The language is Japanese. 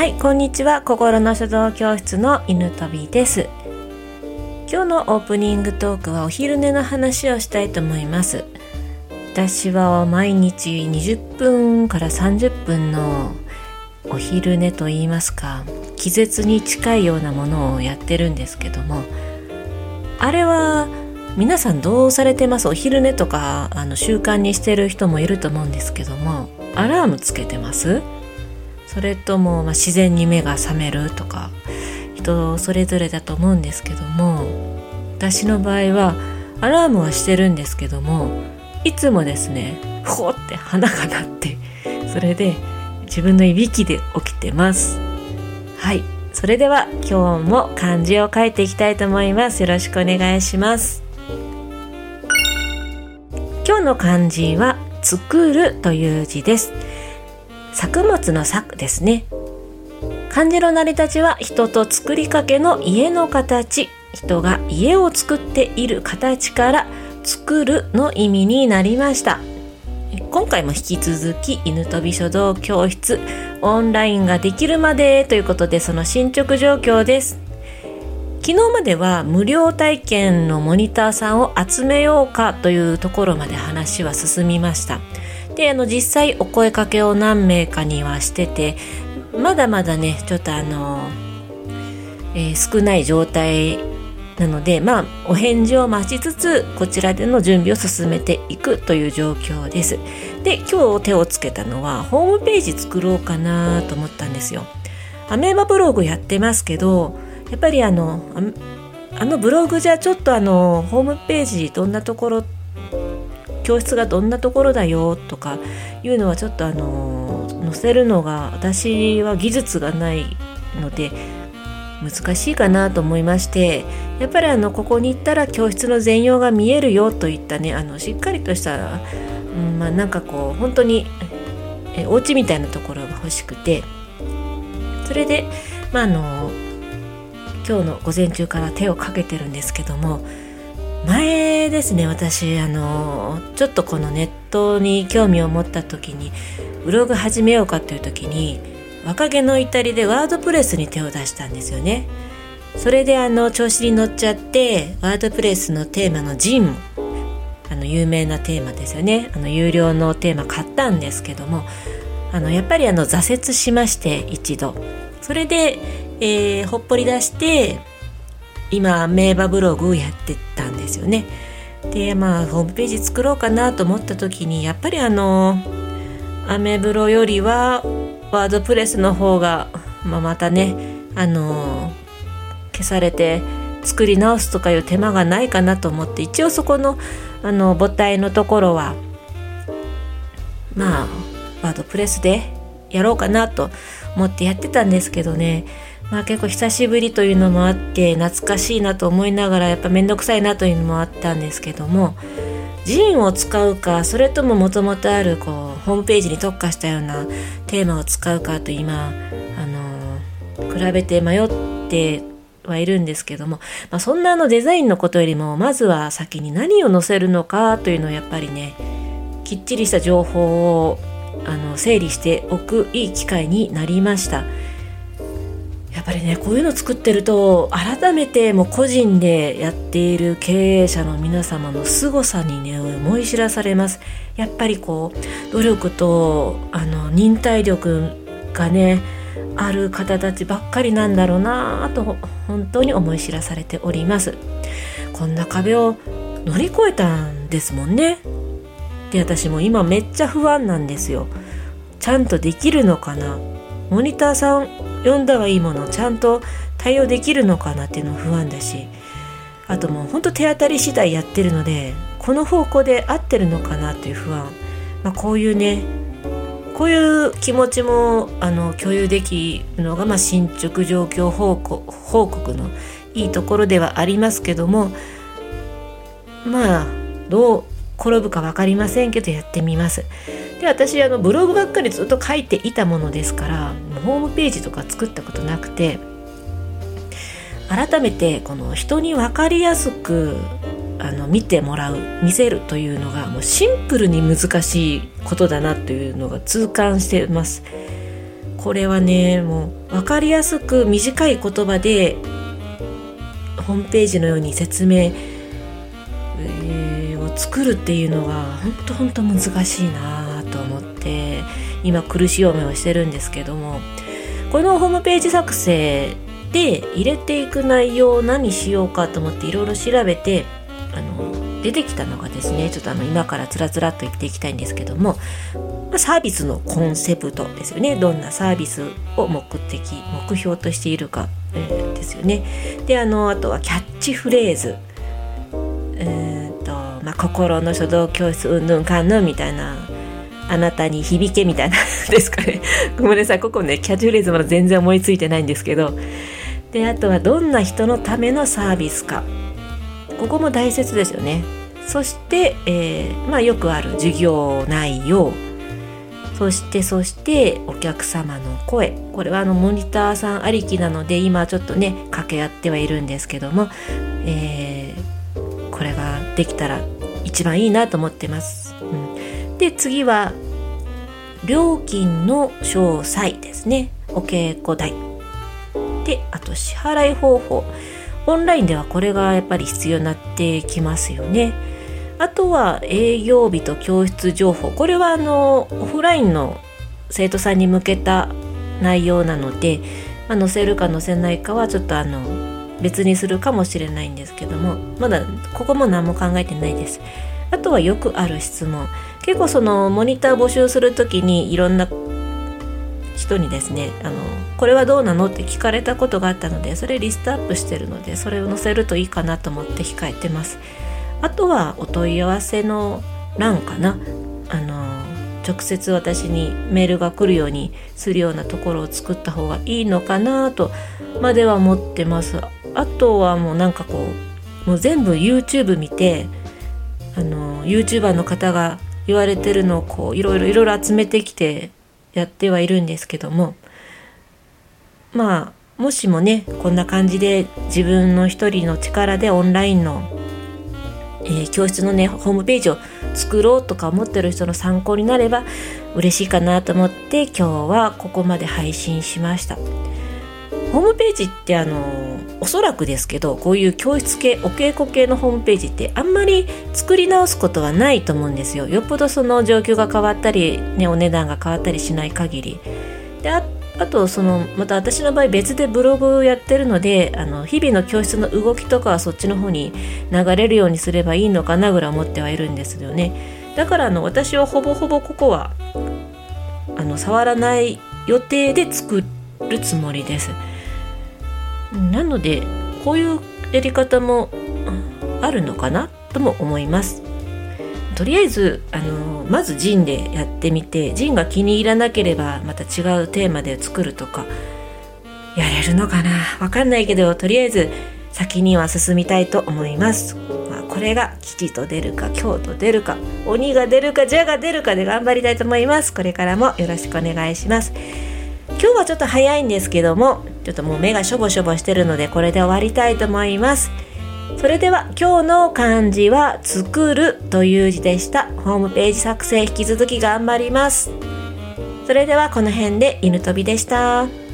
はいこんにちは。心の書道教室の犬飛びです。今日のオープニングトークはお昼寝の話をしたいと思います。私は毎日20分から30分のお昼寝と言いますか気絶に近いようなものをやってるんですけどもあれは皆さんどうされてます？お昼寝とかあの習慣にしてる人もいると思うんですけどもアラームつけてます？それとも、まあ、自然に目が覚めるとか人それぞれだと思うんですけども私の場合はアラームはしてるんですけどもいつもですねほって花が鳴ってそれで自分のいびきで起きてます。はい。それでは今日も漢字を書いていきたいと思います。よろしくお願いします。今日の漢字は作るという字です。作物の作ですね。漢字の成り立ちは人と作りかけの家の形。人が家を作っている形から作るの意味になりました。今回も引き続き犬飛び書道教室。オンラインができるまでということでその進捗状況です。昨日までは無料体験のモニターさんを集めようかというところまで話は進みました。であの実際お声かけを何名かにはしててまだまだねちょっとあの、えー、少ない状態なのでまあお返事を待ちつつこちらでの準備を進めていくという状況です。で今日手をつけたのはホームページ作ろうかなと思ったんですよ。アメーバブログやってますけどやっぱりあのあのブログじゃちょっとあのホームページどんなところって教室がどんなところだよとかいうのはちょっとあの載せるのが私は技術がないので難しいかなと思いましてやっぱりあのここに行ったら教室の全容が見えるよといったねあのしっかりとした、うん、まあなんかこう本当にえお家みたいなところが欲しくて。それでまああの今日の午前中から手をかけてるんですけども前ですね私あのちょっとこのネットに興味を持った時にブログ始めようかという時に若気の至りでワードプレスに手を出したんですよね。それであの調子に乗っちゃってワードプレスのテーマのジンあの有名なテーマですよね。あの有料のテーマ買ったんですけどもあのやっぱりあの挫折しまして一度。それで、えー、ほっぽり出して今名馬ブログをやってたんですよね。でまあホームページ作ろうかなと思った時にやっぱりあのアメブロよりはワードプレスの方が、まあ、またねあの消されて作り直すとかいう手間がないかなと思って一応そこのあの母体のところはまあワードプレスでやろうかなと思ってやってたんですけどねまあ結構久しぶりというのもあって懐かしいなと思いながらやっぱ面倒くさいなというのもあったんですけどもジンを使うかそれとももともとあるこうホームページに特化したようなテーマを使うかと今あの比べて迷ってはいるんですけども、まあ、そんなあのデザインのことよりもまずは先に何を載せるのかというのをやっぱりねきっちりした情報をあの整理しておくいい機会になりました。やっぱりねこういうの作ってると改めてもう個人でやっている経営者の皆様の凄さにね思い知らされます。やっぱりこう努力とあの忍耐力がねある方たちばっかりなんだろうなと本当に思い知らされております。こんな壁を乗り越えたんですもんね。で私も今めっちゃ不安なんですよ。ちゃんとできるのかな？モニターさん読んだはいいものちゃんと対応できるのかなっていうの不安だしあともうほんと手当たり次第やってるのでこの方向で合ってるのかなという不安、まあ、こういうねこういう気持ちもあの共有できるのが、まあ、進捗状況報告報告のいいところではありますけどもまあどう転ぶか分かりませんけどやってみます。で私あのブログばっかりずっと書いていたものですからホームページとか作ったことなくて改めてこの人に分かりやすくあの見てもらう見せるというのがもうシンプルに難しいことだなというのが痛感してます。これはねもう分かりやすく短い言葉でホームページのように説明、作るっていうのは本当本当難しいなと思って今苦しい思いをしてるんですけどもこのホームページ作成で入れていく内容を何しようかと思っていろいろ調べてあの出てきたのがですねちょっとあの今からつらつらっと言っていきたいんですけどもサービスのコンセプトですよね。どんなサービスを目的目標としているか、えー、ですよね。であのあとはキャッチフレーズ。えー、心の書道教室うんぬんかんぬんみたいなあなたに響けみたいなですかね。ごめんなさい。ここねキャッチフレーズまだ全然思いついてないんですけど。であとはどんな人のためのサービスか。ここも大切ですよね。そして、えー、まあ、よくある授業内容。そしてそしてお客様の声。これはあのモニターさんありきなので今ちょっとね掛け合ってはいるんですけども、えー、これができたら一番いいなと思ってます。うん、で次は料金の詳細ですね。お稽古代。であと支払い方法。オンラインではこれがやっぱり必要になってきますよね。あとは営業日と教室情報。これはあのオフラインの生徒さんに向けた内容なので、まあ、載せるか載せないかはちょっとあの別にするかもしれないんですけどもまだここも何も考えてないです。あとはよくある質問。結構そのモニター募集する時にいろんな人にですねあのこれはどうなのって聞かれたことがあったのでそれリストアップしてるのでそれを載せるといいかなと思って控えてます。あとはお問い合わせの欄かな。あの直接私にメールが来るようにするようなところを作った方がいいのかなとまでは思ってます。あとはもうなんかこうもう全部 YouTube 見てあの YouTuber の方が言われてるのをこういろいろいろいろ集めてきてやってはいるんですけどもまあもしもねこんな感じで自分の一人の力でオンラインの、えー、教室のねホームページを作ろうとか思ってる人の参考になれば嬉しいかなと思って今日はここまで配信しました。ホームページってあのおそらくですけどこういう教室系お稽古系のホームページってあんまり作り直すことはないと思うんですよ。よっぽどその状況が変わったり、ね、お値段が変わったりしない限り。であとそのまた私の場合別でブログをやってるのであの日々の教室の動きとかはそっちの方に流れるようにすればいいのかなぐらい思ってはいるんですよね。だからあの私はほぼほぼここはあの触らない予定で作るつもりです。なのでこういうやり方もあるのかな？とも思います。とりあえずあのまずジンでやってみてジンが気に入らなければまた違うテーマで作るとかやれるのかな？わかんないけどとりあえず先には進みたいと思います、まあ、これが吉と出るか京と出るか鬼が出るか蛇が出るかで頑張りたいと思います。これからもよろしくお願いします。今日はちょっと早いんですけどもちょっともう目がしょぼしょぼしてるのでこれで終わりたいと思います。それでは今日の漢字は作るという字でした。ホームページ作成引き続き頑張ります。それではこの辺で犬飛びでした。